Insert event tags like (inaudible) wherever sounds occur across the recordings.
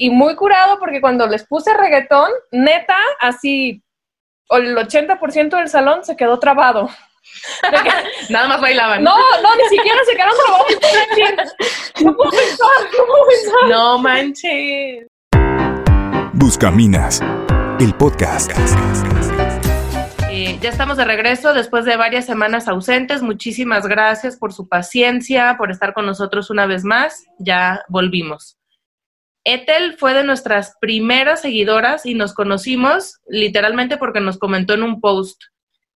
Y muy curado porque cuando les puse reggaetón, neta, así el 80% del salón se quedó trabado. (laughs) Nada más bailaban. No, no, ni siquiera se quedaron trabados. No puedo pensar, no puedo pensar. No manches. Buscaminas, el podcast. Eh, ya estamos de regreso después de varias semanas ausentes. Muchísimas gracias por su paciencia, por estar con nosotros una vez más. Ya volvimos. Ethel fue de nuestras primeras seguidoras y nos conocimos literalmente porque nos comentó en un post.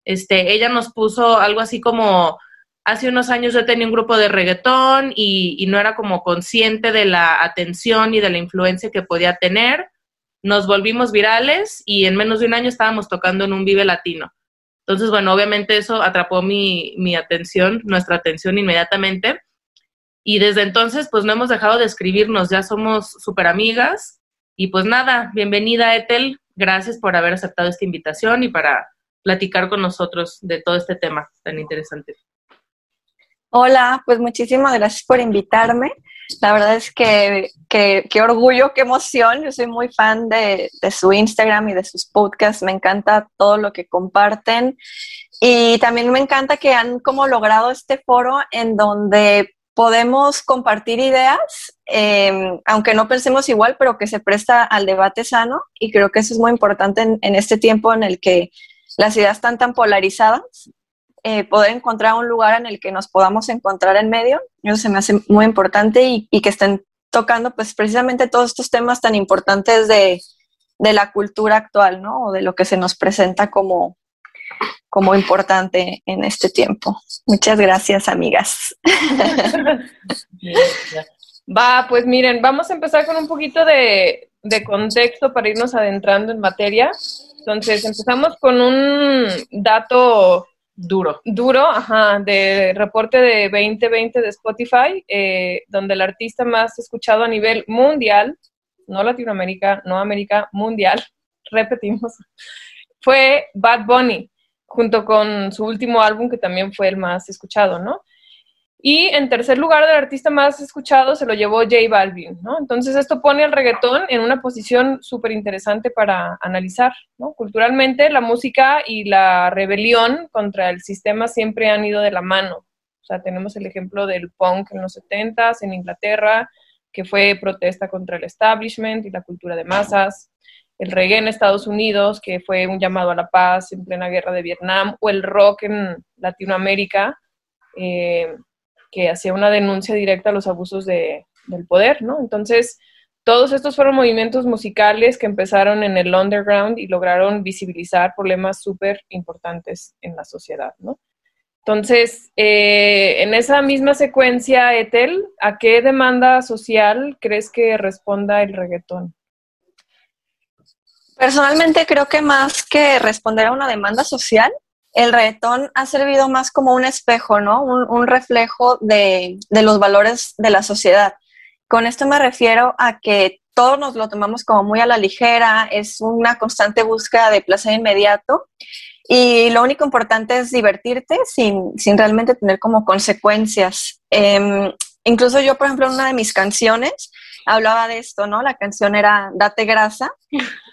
Este, ella nos puso algo así como, hace unos años yo tenía un grupo de reggaetón y, y no era como consciente de la atención y de la influencia que podía tener. Nos volvimos virales y en menos de un año estábamos tocando en un Vive Latino. Entonces, bueno, obviamente eso atrapó mi, mi atención, nuestra atención inmediatamente. Y desde entonces, pues no hemos dejado de escribirnos, ya somos súper amigas. Y pues nada, bienvenida Ethel, gracias por haber aceptado esta invitación y para platicar con nosotros de todo este tema tan interesante. Hola, pues muchísimas gracias por invitarme. La verdad es que qué orgullo, qué emoción. Yo soy muy fan de, de, su Instagram y de sus podcasts. Me encanta todo lo que comparten. Y también me encanta que han como logrado este foro en donde podemos compartir ideas, eh, aunque no pensemos igual, pero que se presta al debate sano. Y creo que eso es muy importante en, en este tiempo en el que las ideas están tan polarizadas, eh, poder encontrar un lugar en el que nos podamos encontrar en medio, eso se me hace muy importante y, y que estén tocando pues precisamente todos estos temas tan importantes de, de, la cultura actual, ¿no? O de lo que se nos presenta como, como importante en este tiempo. Muchas gracias, amigas. (laughs) Va, pues miren, vamos a empezar con un poquito de, contexto para irnos adentrando en materia. Entonces, empezamos con un dato duro. Duro, ajá, de reporte de 2020 de Spotify, eh, donde el artista más escuchado a nivel mundial, no Latinoamérica, no América, mundial, (laughs) repetimos, fue Bad Bunny, junto con su último álbum que también fue el más escuchado, ¿no? Y en tercer lugar, del artista más escuchado se lo llevó J Balvin, ¿no? Entonces esto pone al reggaetón en una posición súper interesante para analizar, ¿no? Culturalmente la música y la rebelión contra el sistema siempre han ido de la mano. O sea, tenemos el ejemplo del punk en los 70s en Inglaterra, que fue protesta contra el establishment y la cultura de masas. El reggae en Estados Unidos, que fue un llamado a la paz en plena guerra de Vietnam. O el rock en Latinoamérica, eh, que hacía una denuncia directa a los abusos de, del poder, ¿no? Entonces, todos estos fueron movimientos musicales que empezaron en el underground y lograron visibilizar problemas súper importantes en la sociedad, ¿no? Entonces, eh, en esa misma secuencia, Etel, ¿a qué demanda social crees que responda el reggaetón? Personalmente creo que más que responder a una demanda social, el reggaetón ha servido más como un espejo, ¿no? Un, reflejo de, los valores de la sociedad. Con esto me refiero a que todos nos lo tomamos como muy a la ligera, es una constante búsqueda de placer inmediato y lo único importante es divertirte sin, sin realmente tener como consecuencias. Eh, incluso yo, por ejemplo, en una de mis canciones, hablaba de esto, ¿no? La canción era Date grasa.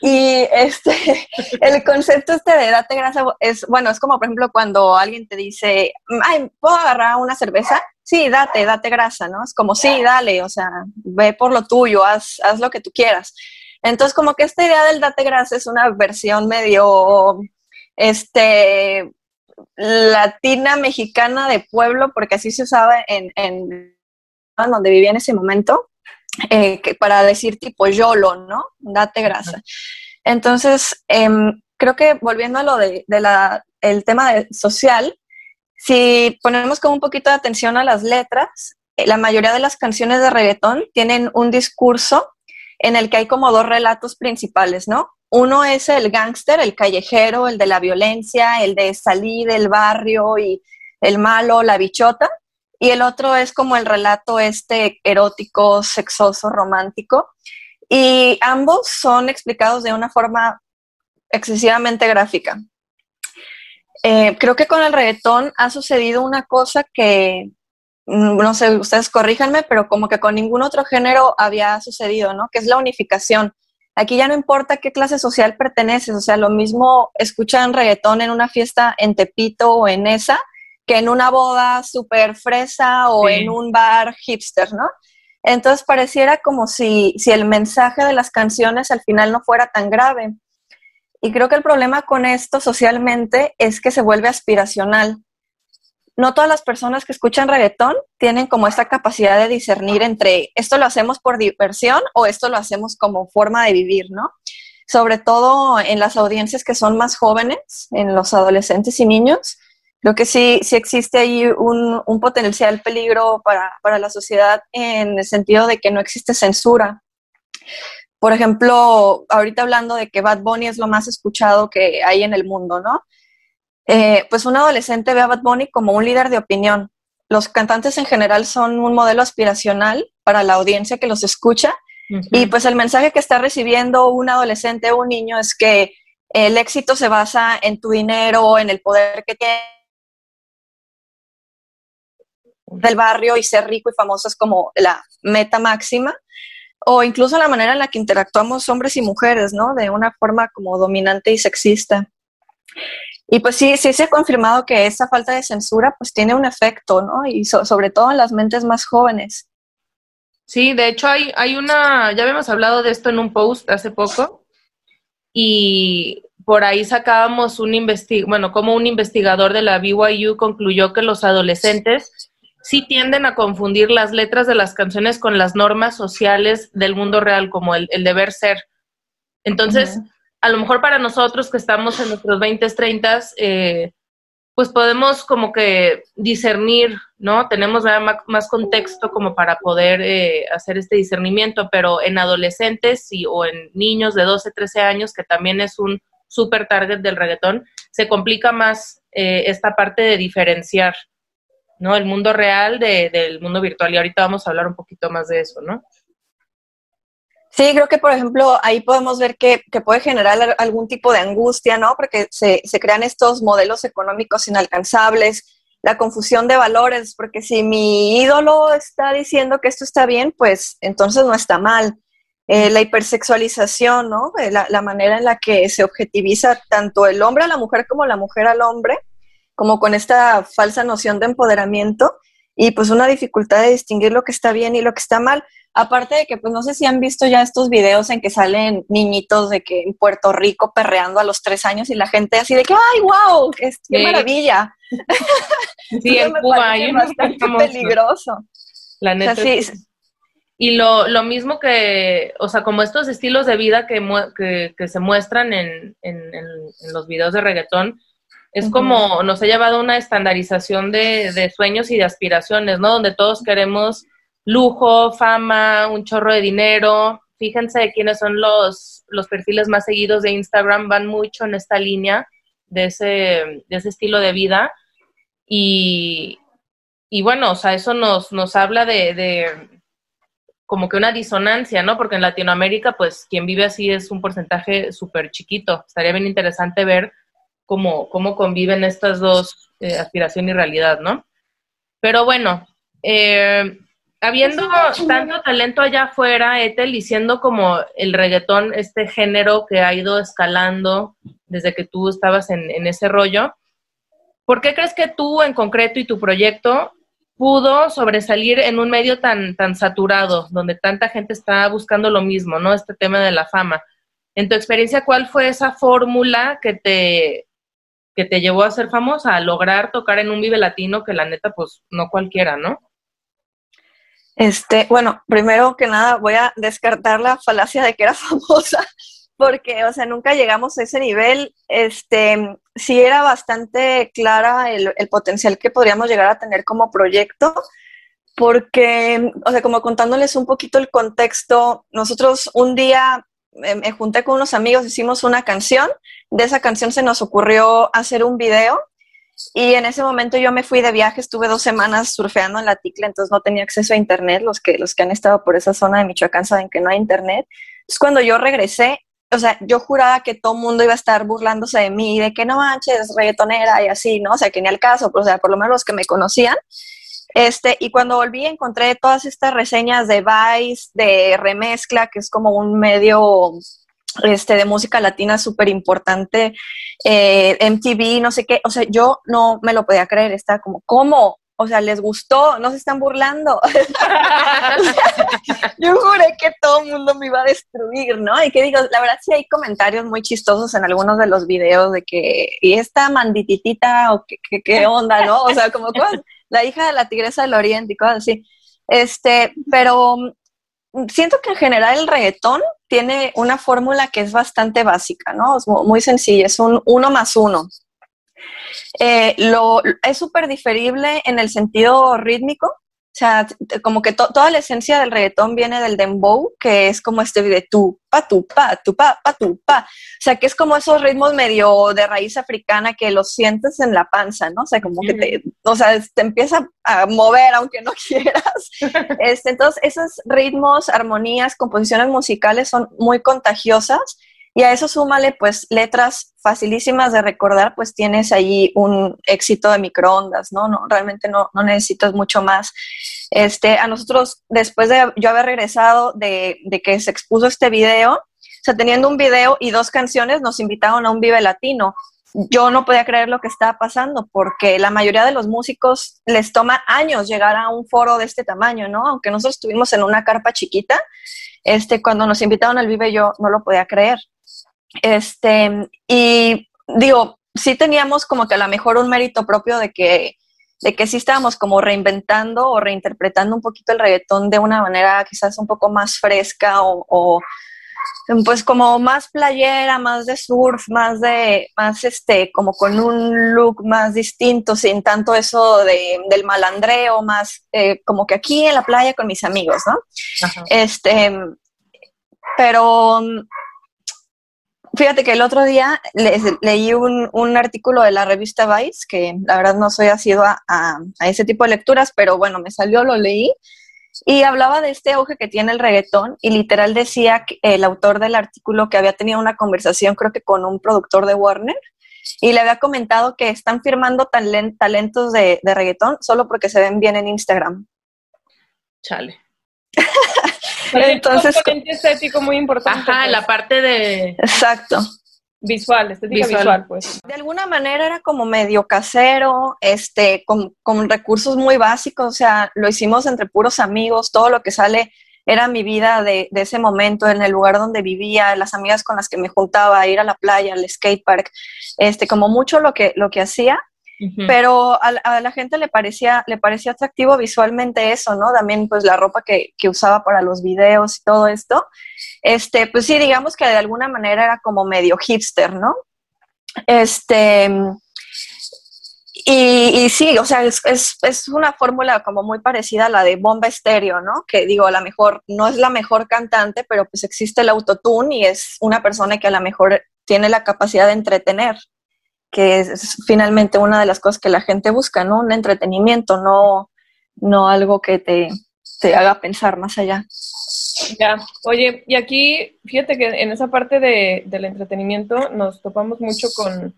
Y este, (laughs) el concepto este de date grasa es, bueno, es como, por ejemplo, cuando alguien te dice, ay, ¿puedo agarrar una cerveza? Sí, date, date grasa, ¿no? Es como, sí, dale, o sea, ve por lo tuyo, haz, haz lo que tú quieras. Entonces, como que esta idea del date grasa es una versión medio, este, latina, mexicana de pueblo, porque así se usaba en, en donde vivía en ese momento eh, que para decir tipo YOLO, ¿no? Date grasa. Entonces, eh, creo que volviendo a lo de, de la, el tema de social, si ponemos como un poquito de atención a las letras, eh, la mayoría de las canciones de reggaetón tienen un discurso en el que hay como dos relatos principales, ¿no? Uno es el gángster, el callejero, el de la violencia, el de salir del barrio y el malo, la bichota, y el otro es como el relato este erótico, sexoso, romántico. Y ambos son explicados de una forma excesivamente gráfica. Eh, creo que con el reggaetón ha sucedido una cosa que mm, no sé, ustedes corríjanme, pero como que con ningún otro género había sucedido, ¿no? Que es la unificación. Aquí ya no importa qué clase social perteneces, o sea, lo mismo escuchan reggaetón en una fiesta en Tepito o en esa, que en una boda súper fresa o en un bar hipster, ¿no? Entonces pareciera como si, si el mensaje de las canciones al final no fuera tan grave. Y creo que el problema con esto socialmente es que se vuelve aspiracional. No todas las personas que escuchan reggaetón tienen como esta capacidad de discernir entre esto lo hacemos por diversión o esto lo hacemos como forma de vivir, ¿no? Sobre todo en las audiencias que son más jóvenes, en los adolescentes y niños, creo que sí, sí existe ahí un, un potencial peligro para, para la sociedad en el sentido de que no existe censura por ejemplo, ahorita hablando de que Bad Bunny es lo más escuchado que hay en el mundo, ¿no? Eh, pues un adolescente ve a Bad Bunny como un líder de opinión. Los cantantes en general son un modelo aspiracional para la audiencia que los escucha. Y pues el mensaje que está recibiendo un adolescente o un niño es que el éxito se basa en tu dinero, en el poder que tienes del barrio y ser rico y famoso es como la meta máxima o incluso la manera en la que interactuamos hombres y mujeres, ¿no? De una forma como dominante y sexista. Y pues sí, sí se ha confirmado que esa falta de censura pues tiene un efecto, ¿no? Y sobre todo en las mentes más jóvenes. Sí, de hecho hay, hay una, ya habíamos hablado de esto en un post hace poco y por ahí sacábamos un investig bueno, como un investigador de la BYU concluyó que los adolescentes sí tienden a confundir las letras de las canciones con las normas sociales del mundo real, como el, deber ser. Entonces, a lo mejor para nosotros que estamos en nuestros 20, 30, eh, pues podemos como que discernir, ¿no? Tenemos más, contexto como para poder eh, hacer este discernimiento, pero en adolescentes y, o en niños de 12, 13 años, que también es un super target del reggaetón, se complica más eh, esta parte de diferenciar. ¿No? El mundo real del mundo virtual. Y ahorita vamos a hablar un poquito más de eso, ¿no? Sí, creo que, por ejemplo, ahí podemos ver que, puede generar algún tipo de angustia, ¿no? Porque se, crean estos modelos económicos inalcanzables, la confusión de valores, porque si mi ídolo está diciendo que esto está bien, pues entonces no está mal. Eh, la hipersexualización, ¿no? Eh, la, la, manera en la que se objetiviza tanto el hombre a la mujer como la mujer al hombre, como con esta falsa noción de empoderamiento y pues una dificultad de distinguir lo que está bien y lo que está mal. Aparte de que, pues no sé si han visto ya estos videos en que salen niñitos de que en Puerto Rico perreando a los tres años y la gente así de que, ¡ay, wow! ¡Qué, maravilla! Sí, (laughs) en Cuba hay bastante peligroso. La neta. Y lo, lo, mismo que, o sea, como estos estilos de vida que, que, que se muestran en, en, en, los videos de reggaetón, es como nos ha llevado a una estandarización de, sueños y de aspiraciones, ¿no? Donde todos queremos lujo, fama, un chorro de dinero. Fíjense quiénes son los, los perfiles más seguidos de Instagram, van mucho en esta línea de ese, de ese estilo de vida. Y, y bueno, o sea, eso nos, nos habla de, de como que una disonancia, ¿no? Porque en Latinoamérica, pues quien vive así es un porcentaje súper chiquito. Estaría bien interesante ver cómo, cómo conviven estas dos, eh, aspiración y realidad, ¿no? Pero bueno, eh, habiendo tanto talento allá afuera, Ethel, y siendo como el reggaetón, este género que ha ido escalando desde que tú estabas en, en ese rollo, ¿por qué crees que tú en concreto y tu proyecto pudo sobresalir en un medio tan, tan saturado, donde tanta gente está buscando lo mismo, ¿no? Este tema de la fama. En tu experiencia, ¿cuál fue esa fórmula que te, que te llevó a ser famosa, a lograr tocar en un Vive Latino que la neta, pues no cualquiera, ¿no? Este, bueno, primero que nada voy a descartar la falacia de que era (laughs) famosa, porque, o sea, nunca llegamos a ese nivel. Este, sí era bastante clara el, el potencial que podríamos llegar a tener como proyecto, porque, o sea, como contándoles un poquito el contexto, nosotros un día me, junté con unos amigos, hicimos una canción, de esa canción se nos ocurrió hacer un video y en ese momento yo me fui de viaje, estuve dos semanas surfeando en la ticla, entonces no tenía acceso a internet, los que, los que han estado por esa zona de Michoacán saben que no hay internet. Entonces cuando yo regresé, o sea, yo juraba que todo el mundo iba a estar burlándose de mí, de que no manches, reggaetonera y así, ¿no? O sea, que ni al caso, pero, o sea, por lo menos los que me conocían. Este, y cuando volví encontré todas estas reseñas de Vice, de Remezcla, que es como un medio este, de música latina súper importante, eh, MTV, no sé qué, o sea, yo no me lo podía creer, estaba como, ¿cómo? O sea, les gustó, no se están burlando. (laughs) yo juré que todo el mundo me iba a destruir, ¿no? Y que digo, la verdad sí hay comentarios muy chistosos en algunos de los videos de que, ¿y esta mandititita o qué, qué, onda, no? O sea, como la hija de la tigresa del oriente y cosas así. Este, pero siento que en general el reggaetón tiene una fórmula que es bastante básica, ¿no? Es muy sencilla, es un uno más uno. Eh, lo, es súper diferible en el sentido rítmico, o sea, como que toda la esencia del reggaetón viene del dembow, que es como este de tu, pa, tu, pa, tu, pa, pa, tu, pa. O sea, que es como esos ritmos medio de raíz africana que los sientes en la panza, ¿no? O sea, como que te, o sea, te empieza a mover aunque no (laughs) quieras. Este, entonces, esos ritmos, armonías, composiciones musicales son muy contagiosas y a eso súmale pues letras facilísimas de recordar, pues tienes ahí un éxito de microondas, ¿no? no realmente no, no necesitas mucho más. Este, a nosotros, después de yo haber regresado de, de que se expuso este video, o sea, teniendo un video y dos canciones, nos invitaron a un Vive Latino. Yo no podía creer lo que estaba pasando porque la mayoría de los músicos les toma años llegar a un foro de este tamaño, ¿no? Aunque nosotros estuvimos en una carpa chiquita, este, cuando nos invitaron al Vive yo no lo podía creer. Este, y digo, sí teníamos como que a lo mejor un mérito propio de que, de que sí estábamos como reinventando o reinterpretando un poquito el reggaetón de una manera quizás un poco más fresca o, pues como más playera, más de surf, más de, más este, como con un look más distinto, sin tanto eso de, del malandreo, más eh, como que aquí en la playa con mis amigos, ¿no? Este, pero Fíjate que el otro día leí un, artículo de la revista Vice, que la verdad no soy asidua a, a, ese tipo de lecturas, pero bueno, me salió, lo leí, y hablaba de este auge que tiene el reggaetón, y literal decía que el autor del artículo que había tenido una conversación, creo que con un productor de Warner, y le había comentado que están firmando talentos de, de reggaetón solo porque se ven bien en Instagram. Chale. (laughs) Entonces, un estético muy importante. Ajá, la pues. parte de... Exacto. Visual, estética visual. pues. De alguna manera era como medio casero, este, con, con recursos muy básicos, o sea, lo hicimos entre puros amigos, todo lo que sale era mi vida de, de, ese momento, en el lugar donde vivía, las amigas con las que me juntaba, ir a la playa, al skate park, este, como mucho lo que, lo que hacía, pero a, la gente le parecía, le parecía atractivo visualmente eso, ¿no? También pues la ropa que, que, usaba para los videos y todo esto. Este, pues sí, digamos que de alguna manera era como medio hipster, ¿no? Este, y, y sí, o sea, es, es, es una fórmula como muy parecida a la de Bomba Estéreo, ¿no? Que digo, a lo mejor no es la mejor cantante, pero pues existe el autotune y es una persona que a lo mejor tiene la capacidad de entretener que es finalmente una de las cosas que la gente busca, ¿no? Un entretenimiento, no, no algo que te, te haga pensar más allá. Ya, oye, y aquí, fíjate que en esa parte de, del entretenimiento nos topamos mucho con,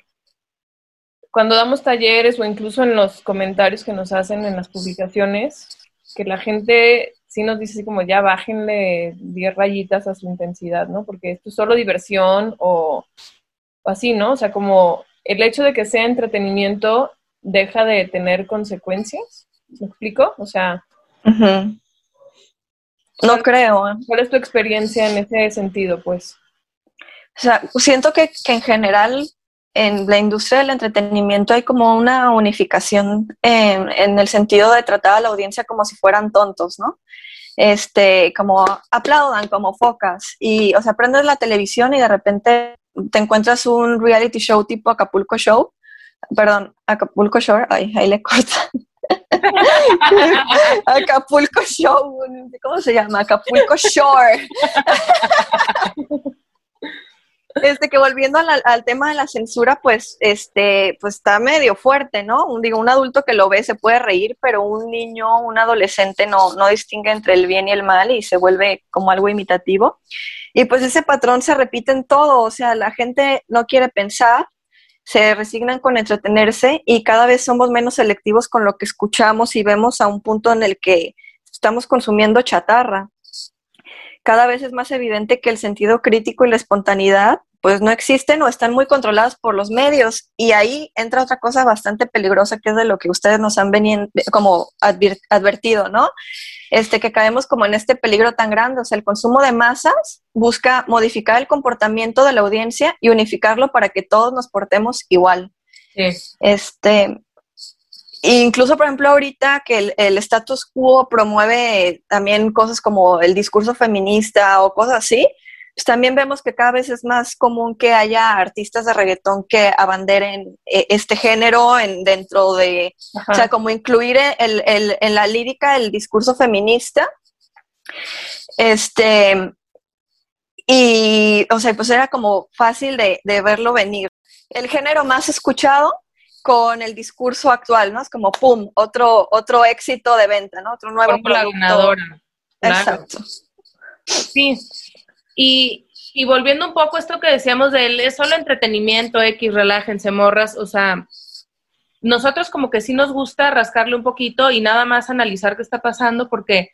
cuando damos talleres o incluso en los comentarios que nos hacen en las publicaciones, que la gente sí nos dice así como ya bájenle 10 rayitas a su intensidad, ¿no? Porque esto es solo diversión o, o así, ¿no? O sea, como el hecho de que sea entretenimiento deja de tener consecuencias. ¿Me explico? O sea. No creo. ¿eh? ¿Cuál es tu experiencia en ese sentido, pues? O sea, siento que, en general en la industria del entretenimiento hay como una unificación en, en, el sentido de tratar a la audiencia como si fueran tontos, ¿no? Este, como aplaudan como focas y, o sea, prendes la televisión y de repente te encuentras un reality show tipo Acapulco Show, perdón, Acapulco Shore, ay, ahí le corta. (laughs) Acapulco Show, ¿cómo se llama? Acapulco Shore. (laughs) Este, que volviendo al, tema de la censura, pues, este, pues está medio fuerte, ¿no? Un, digo, un adulto que lo ve se puede reír, pero un niño, un adolescente no, no distingue entre el bien y el mal y se vuelve como algo imitativo. Y pues ese patrón se repite en todo, o sea, la gente no quiere pensar, se resignan con entretenerse y cada vez somos menos selectivos con lo que escuchamos y vemos a un punto en el que estamos consumiendo chatarra. Cada vez es más evidente que el sentido crítico y la espontaneidad pues no existen o están muy controladas por los medios. Y ahí entra otra cosa bastante peligrosa que es de lo que ustedes nos han venido como advertido, ¿no? Este, que caemos como en este peligro tan grande. O sea, el consumo de masas busca modificar el comportamiento de la audiencia y unificarlo para que todos nos portemos igual. Este, incluso, por ejemplo, ahorita que el, el, status quo promueve también cosas como el discurso feminista o cosas así, pues también vemos que cada vez es más común que haya artistas de reggaetón que abanderen eh, este género en, dentro de, o sea, como incluir el, el, en la lírica el discurso feminista. Este, y, o sea, pues era como fácil de, de verlo venir. El género más escuchado con el discurso actual, ¿no? Es como, ¡pum!, otro, otro éxito de venta, ¿no? Otro nuevo producto. Exacto. Sí, y, y volviendo un poco a esto que decíamos de él, es solo entretenimiento, X, relájense, morras, o sea, nosotros como que sí nos gusta rascarle un poquito y nada más analizar qué está pasando porque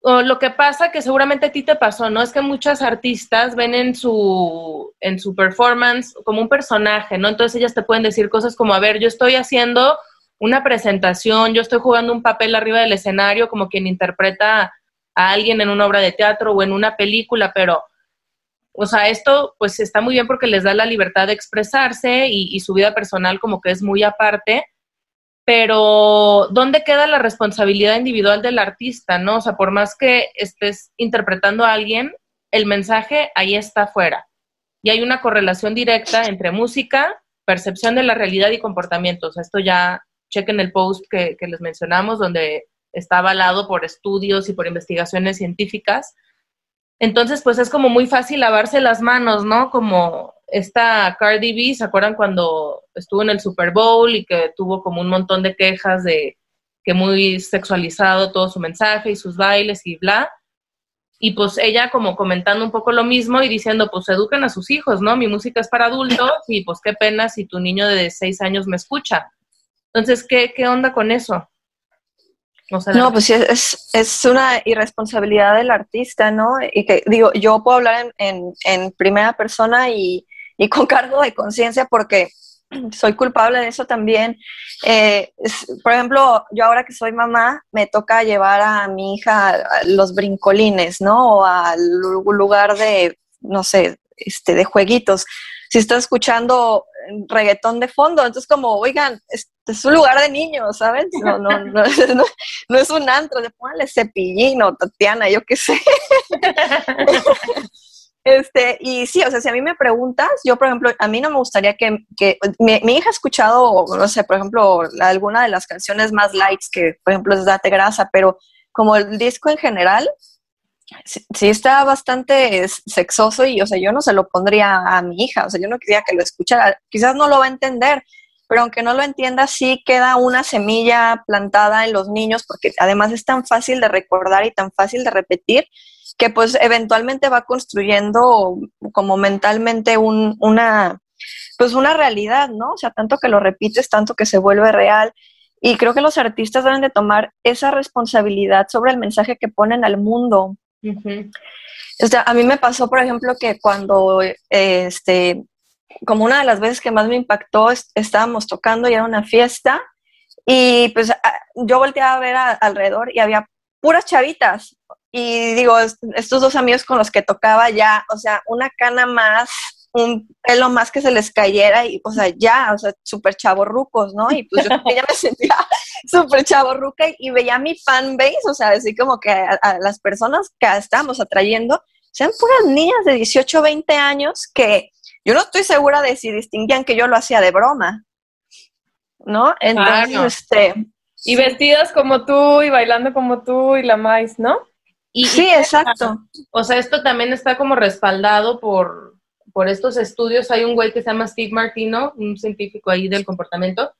o lo que pasa que seguramente a ti te pasó, ¿no? Es que muchas artistas ven en su, en su performance como un personaje, ¿no? Entonces ellas te pueden decir cosas como, a ver, yo estoy haciendo una presentación, yo estoy jugando un papel arriba del escenario como quien interpreta a alguien en una obra de teatro o en una película, pero, o sea, esto pues está muy bien porque les da la libertad de expresarse y, su vida personal como que es muy aparte, pero ¿dónde queda la responsabilidad individual del artista, no? O sea, por más que estés interpretando a alguien, el mensaje ahí está afuera. Y hay una correlación directa entre música, percepción de la realidad y comportamiento. O sea, esto ya chequen el post que, que les mencionamos, donde está avalado por estudios y por investigaciones científicas. Entonces, pues es como muy fácil lavarse las manos, ¿no? Como esta Cardi B, ¿se acuerdan cuando estuvo en el Super Bowl y que tuvo como un montón de quejas de que muy sexualizado todo su mensaje y sus bailes y bla? Y pues ella como comentando un poco lo mismo y diciendo, pues eduquen a sus hijos, ¿no? Mi música es para adultos y pues qué pena si tu niño de seis años me escucha. Entonces, ¿qué, qué onda con eso? no, pues es, es una irresponsabilidad del artista, ¿no? Y que digo, yo puedo hablar en, en, primera persona y, y, con cargo de conciencia porque (clears throat) soy culpable de eso también. Eh, por ejemplo, yo ahora que soy mamá, me toca llevar a mi hija a los brincolines, ¿no? O al lugar de, no sé, este, de jueguitos. Si está escuchando reggaetón de fondo. Entonces, como, oigan, este es un lugar de niños, ¿saben? No, no, (laughs) (laughs) no, no, es un antro, de póngale cepillín o Tatiana, yo qué sé. (laughs) Este, y sí, o sea, si a mí me preguntas, yo, por ejemplo, a mí no me gustaría que, mi, mi, hija ha escuchado, no sé, por ejemplo, alguna de las canciones más lights, que, por ejemplo, es Date Grasa, pero como el disco en general, sí, está bastante sexoso y, o sea, yo no se lo pondría a mi hija, o sea, yo no quería que lo escuchara, quizás no lo va a entender, pero aunque no lo entienda, sí queda una semilla plantada en los niños, porque además es tan fácil de recordar y tan fácil de repetir, que pues eventualmente va construyendo como mentalmente un, una, pues una realidad, ¿no? O sea, tanto que lo repites, tanto que se vuelve real. Y creo que los artistas deben de tomar esa responsabilidad sobre el mensaje que ponen al mundo, a mí me pasó, por ejemplo, que cuando, este, como una de las veces que más me impactó, estábamos tocando y era una fiesta y pues yo volteaba a ver alrededor y había puras chavitas. Y digo, estos dos amigos con los que tocaba ya, o sea, una cana más, un pelo más que se les cayera y, o sea, ya, o sea, súper chavorrucos, ¿no? Y pues yo ya me (laughs) sentía (laughs) súper chavorruca y, veía mi fanbase, o sea, así como que a, las personas que estamos atrayendo sean puras niñas de 18, 20 años que yo no estoy segura de si distinguían que yo lo hacía de broma, ¿no? Entonces, este... Y vestidas como tú y bailando como tú y la más, ¿no? Y, sí, exacto. O sea, esto también está como respaldado por, por estos estudios. Hay un güey que se llama Steve Martino, un científico ahí del comportamiento,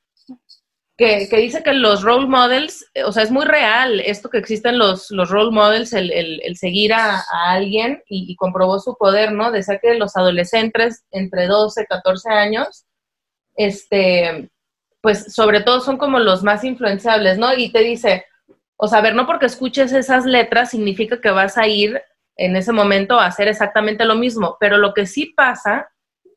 que, dice que los role models, eh, o sea, es muy real esto que existen los, los role models, el, el, seguir a, alguien y, comprobó su poder, ¿no? Decía que los adolescentes entre 12, 14 años, este, pues sobre todo son como los más influenciables, ¿no? Y te dice, o ver, no porque escuches esas letras significa que vas a ir en ese momento a hacer exactamente lo mismo, pero lo que sí pasa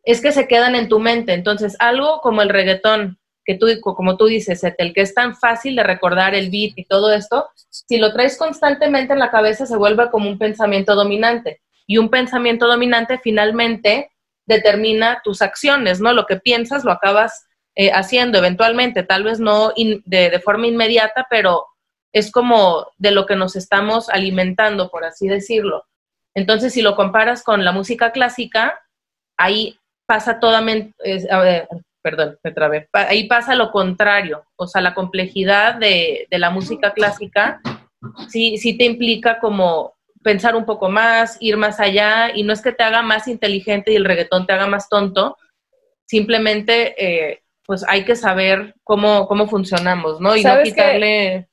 es que se quedan en tu mente. Entonces, algo como el reggaetón, que tú, como tú dices, el que es tan fácil de recordar el beat y todo esto, si lo traes constantemente en la cabeza se vuelve como un pensamiento dominante. Y un pensamiento dominante finalmente determina tus acciones, ¿no? Lo que piensas lo acabas eh, haciendo eventualmente, tal vez no de, de forma inmediata, pero es como de lo que nos estamos alimentando, por así decirlo. Entonces, si lo comparas con la música clásica, ahí pasa totalmente, perdón, me trabé, ahí pasa lo contrario, o sea, la complejidad de, la música clásica sí, sí te implica como pensar un poco más, ir más allá, y no es que te haga más inteligente y el reggaetón te haga más tonto, simplemente eh, pues hay que saber cómo, cómo funcionamos, ¿no? Y no quitarle...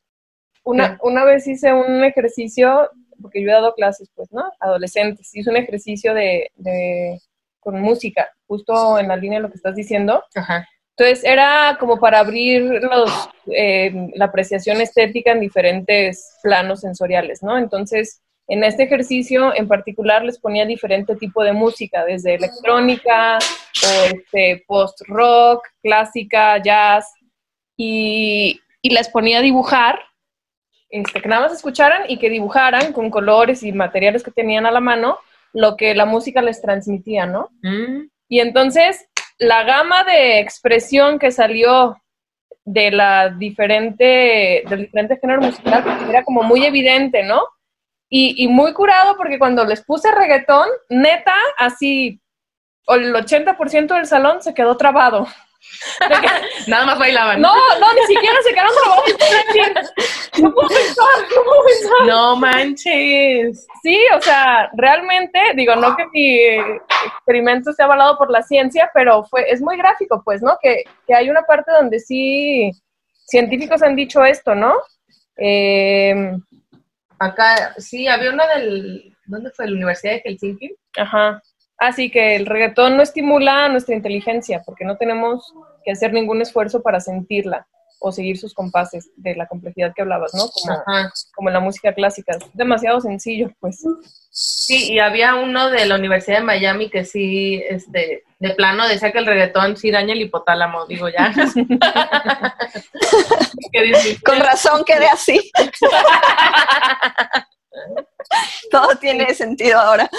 Una, una vez hice un ejercicio, porque yo he dado clases, pues, ¿no? Adolescentes, hice un ejercicio de con música, justo en la línea de lo que estás diciendo. Entonces era como para abrir los, eh, la apreciación estética en diferentes planos sensoriales, ¿no? Entonces, en este ejercicio en particular les ponía diferente tipo de música, desde electrónica, este, post-rock, clásica, jazz, y, y, les ponía a dibujar, este, que nada más escucharan y que dibujaran con colores y materiales que tenían a la mano, lo que la música les transmitía, ¿no? Mm. Y entonces la gama de expresión que salió de la diferente, del diferente género musical era como muy evidente, ¿no? Y, y, muy curado porque cuando les puse reggaetón, neta, así, el 80% del salón se quedó trabado. Nada más bailaban. No, no, ni siquiera se quedaron trabados. No (laughs) puedo pensar, no puedo pensar. No manches. Sí, o sea, realmente, digo, no que mi experimento esté avalado por la ciencia, pero fue, es muy gráfico, pues, ¿no? Que, que hay una parte donde sí científicos han dicho esto, ¿no? Eh, Acá, sí, había una del, ¿dónde fue? ¿La Universidad de Helsinki? Ajá. Así que el reggaetón no estimula nuestra inteligencia porque no tenemos que hacer ningún esfuerzo para sentirla o seguir sus compases de la complejidad que hablabas, ¿no? Como, como en la música clásica. Es demasiado sencillo, pues. Sí, y había uno de la Universidad de Miami que sí, este, de plano decía que el reggaetón sí daña el hipotálamo, digo ya. (laughs) (laughs) Con razón quedé así. (laughs) (laughs) Todo tiene sentido ahora.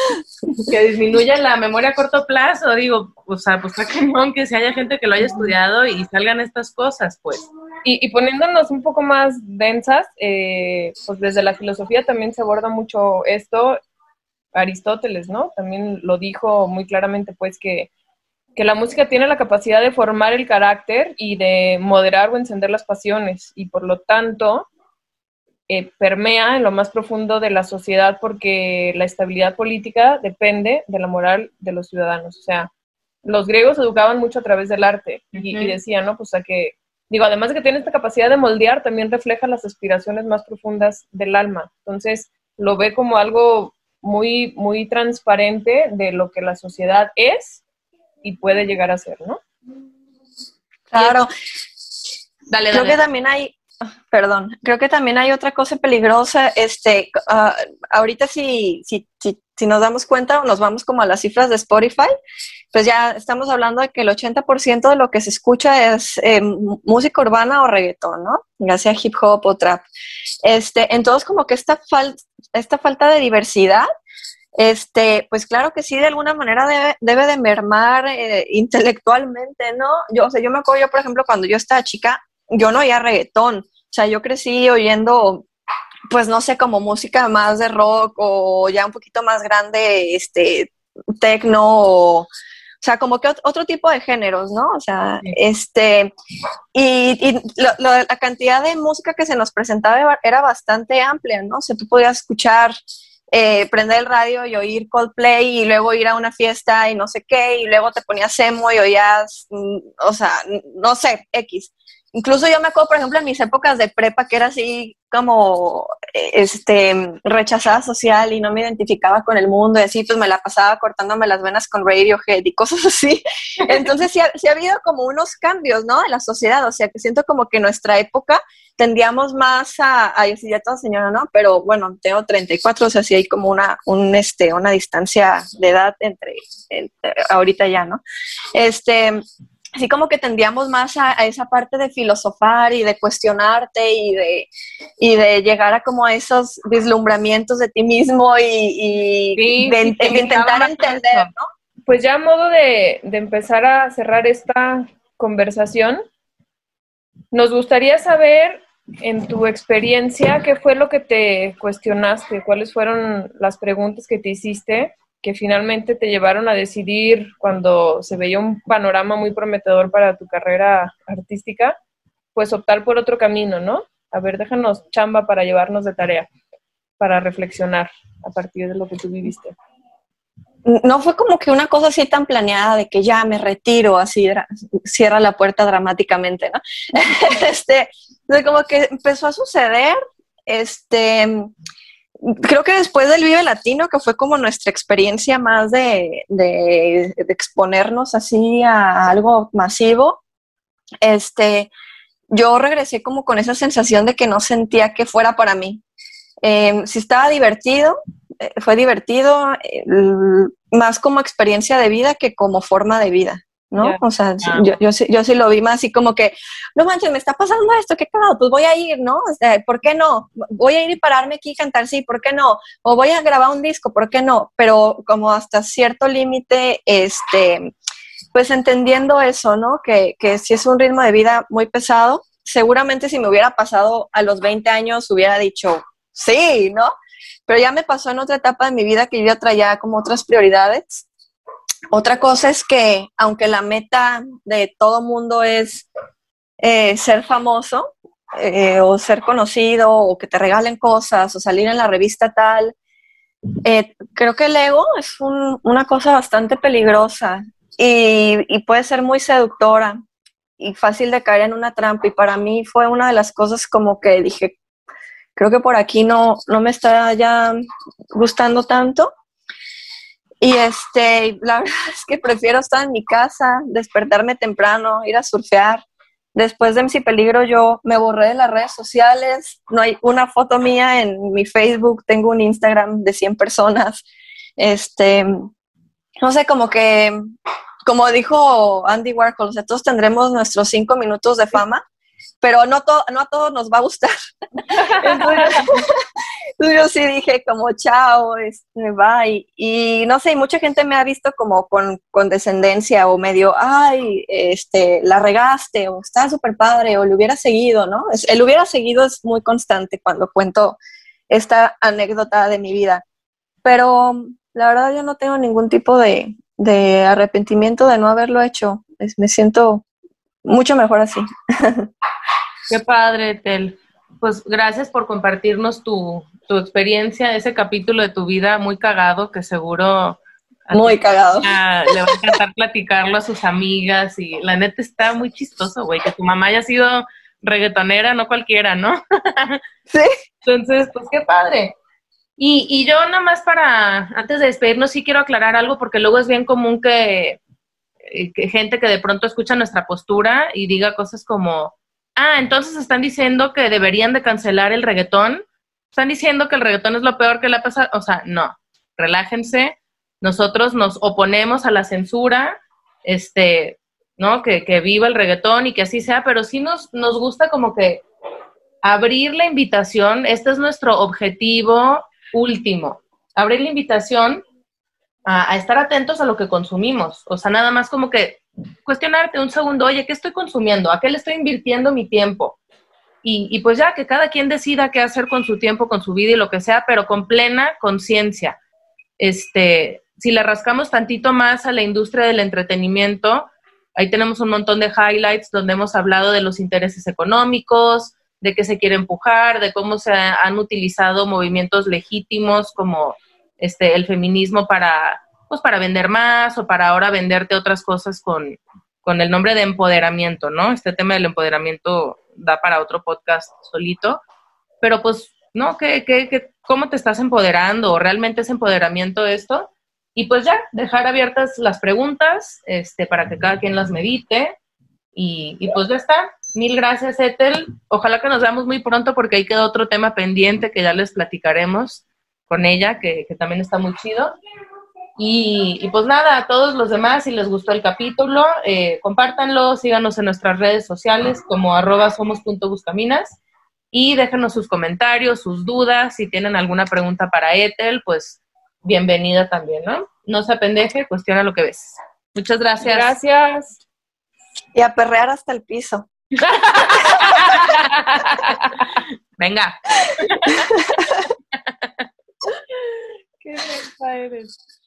Que disminuya la memoria a corto plazo, digo, o sea, pues está cañón que si haya gente que lo haya estudiado y salgan estas cosas, pues. Y, poniéndonos un poco más densas, eh, pues desde la filosofía también se aborda mucho esto. Aristóteles, ¿no? También lo dijo muy claramente, pues, que, que la música tiene la capacidad de formar el carácter y de moderar o encender las pasiones, y por lo tanto, eh, permea en lo más profundo de la sociedad porque la estabilidad política depende de la moral de los ciudadanos. O sea, los griegos educaban mucho a través del arte y, decían, ¿no? Pues a que, digo, además de que tiene esta capacidad de moldear, también refleja las aspiraciones más profundas del alma. Entonces, lo ve como algo muy, muy transparente de lo que la sociedad es y puede llegar a ser, ¿no? Claro. Dale, dale. Creo que también hay, Perdón, creo que también hay otra cosa peligrosa. Este, uh, ahorita si, si, si, si, nos damos cuenta o nos vamos como a las cifras de Spotify, pues ya estamos hablando de que el 80% de lo que se escucha es eh, música urbana o reggaetón, ¿no? Ya sea hip hop o trap. Este, entonces como que esta, esta falta de diversidad, este, pues claro que sí, de alguna manera debe, debe de mermar eh, intelectualmente, ¿no? Yo, o sea, yo me acuerdo, yo, por ejemplo, cuando yo estaba chica, yo no oía reggaetón. O sea, yo crecí oyendo, pues no sé, como música más de rock o ya un poquito más grande, este, tecno o, sea, como que otro tipo de géneros, ¿no? O sea, este, y, la cantidad de música que se nos presentaba era bastante amplia, ¿no? O sea, tú podías escuchar, eh, prender el radio y oír Coldplay y luego ir a una fiesta y no sé qué, y luego te ponías emo y oías, mm, o sea, no sé, X. incluso yo me acuerdo, por ejemplo, en mis épocas de prepa, que era así como este, rechazada social y no me identificaba con el mundo y así, pues me la pasaba cortándome las venas con Radiohead y cosas (laughs) así. Entonces sí ha, ha habido como unos cambios, ¿no? En la sociedad, o sea, que siento como que nuestra época tendíamos más a, a decir ya toda señora, ¿no? Pero bueno, tengo 34, o sea, sí hay como una, un, este, una distancia de edad entre ahorita ya, ¿no? Este, así como que tendíamos más a, esa parte de filosofar y de cuestionarte y de, y de llegar a como esos vislumbramientos de ti mismo y, de, intentar entender, ¿no? Pues ya a modo de, de empezar a cerrar esta conversación, nos gustaría saber en tu experiencia, ¿qué fue lo que te cuestionaste? ¿Cuáles fueron las preguntas que te hiciste que finalmente te llevaron a decidir cuando se veía un panorama muy prometedor para tu carrera artística, pues optar por otro camino, ¿no? A ver, déjanos chamba para llevarnos de tarea, para reflexionar a partir de lo que tú viviste. No fue como que una cosa así tan planeada de que ya me retiro, así cierra la puerta dramáticamente, ¿no? (laughs) este, como que empezó a suceder, este, creo que después del Vive Latino, que fue como nuestra experiencia más de, exponernos así a algo masivo, este, yo regresé como con esa sensación de que no sentía que fuera para mí. Eh, si estaba divertido, eh, fue divertido, más como experiencia de vida que como forma de vida. ¿No? O sea, yo, yo, yo, sí lo vi más así como que, no manches, me está pasando esto, qué cagado, pues voy a ir, ¿no? O sea, ¿por qué no? Voy a ir y pararme aquí y cantar, sí, ¿por qué no? O voy a grabar un disco, ¿por qué no? Pero como hasta cierto límite, este, pues entendiendo eso, ¿no? Que, que si es un ritmo de vida muy pesado, seguramente si me hubiera pasado a los 20 años hubiera dicho, sí, ¿no? Pero ya me pasó en otra etapa de mi vida que yo ya traía como otras prioridades otra cosa es que, aunque la meta de todo mundo es eh, ser famoso eh, o ser conocido o que te regalen cosas o salir en la revista tal, eh, creo que el ego es una cosa bastante peligrosa y, puede ser muy seductora y fácil de caer en una trampa. Y para mí fue una de las cosas como que dije, creo que por aquí no, no me está ya gustando tanto. Y este, la (laughs) verdad es que prefiero estar en mi casa, despertarme temprano, ir a surfear. Después de MC Peligro yo me borré de las redes sociales, no hay una foto mía en mi Facebook, tengo un Instagram de 100 personas. Este, no sé, como que, como dijo Andy Warhol, o todos tendremos nuestros cinco minutos de fama, pero no, no a todos nos va a gustar. (laughs) yo sí dije como chao, este, bye. Y no sé, mucha gente me ha visto como con, con descendencia o medio, ay, este, la regaste o está súper padre o le hubiera seguido, ¿no? el hubiera seguido es muy constante cuando cuento esta anécdota de mi vida. Pero la verdad yo no tengo ningún tipo de, de arrepentimiento de no haberlo hecho. me siento mucho mejor así. (laughs) Qué padre, Tel. Pues gracias por compartirnos tu, tu experiencia, ese capítulo de tu vida muy cagado que seguro... Muy cagado. le va a encantar platicarlo a sus amigas y la neta está muy chistoso, güey, que tu mamá haya sido reggaetonera, no cualquiera, ¿no? (laughs) sí. Entonces, pues qué padre. Y, y yo nada más para, antes de despedirnos, sí quiero aclarar algo porque luego es bien común que, eh, que gente que de pronto escucha nuestra postura y diga cosas como, ah, entonces están diciendo que deberían de cancelar el reggaetón están diciendo que el reggaetón es lo peor que le ha pasado. O sea, no, relájense. Nosotros nos oponemos a la censura, este, ¿no? Que, que viva el reggaetón y que así sea, pero sí nos, nos gusta como que abrir la invitación. Este es nuestro objetivo último. Abrir la invitación a, a estar atentos a lo que consumimos. O sea, nada más como que cuestionarte un segundo, oye, ¿qué estoy consumiendo? ¿A qué le estoy invirtiendo mi tiempo? Y, pues ya que cada quien decida qué hacer con su tiempo, con su vida y lo que sea, pero con plena conciencia. Este, si le rascamos tantito más a la industria del entretenimiento, ahí tenemos un montón de highlights donde hemos hablado de los intereses económicos, de qué se quiere empujar, de cómo se han utilizado movimientos legítimos como este el feminismo para pues para vender más o para ahora venderte otras cosas con, con el nombre de empoderamiento, ¿no? Este tema del empoderamiento da para otro podcast solito, pero pues, ¿no? ¿Qué, qué, qué, cómo te estás empoderando? ¿Realmente es empoderamiento esto? Y pues ya, dejar abiertas las preguntas este, para que cada quien las medite. Y, y pues ya está. Mil gracias, Ethel. Ojalá que nos veamos muy pronto porque ahí queda otro tema pendiente que ya les platicaremos con ella, que, que también está muy chido. Y, y, pues nada, a todos los demás, si les gustó el capítulo, eh, compártanlo, síganos en nuestras redes sociales como arroba somos.buscaminas y déjenos sus comentarios, sus dudas, si tienen alguna pregunta para Ethel, pues bienvenida también, ¿no? No se apendeje, cuestiona lo que ves. Muchas gracias. Gracias. Y a perrear hasta el piso. (laughs) Venga. (laughs) Qué eres.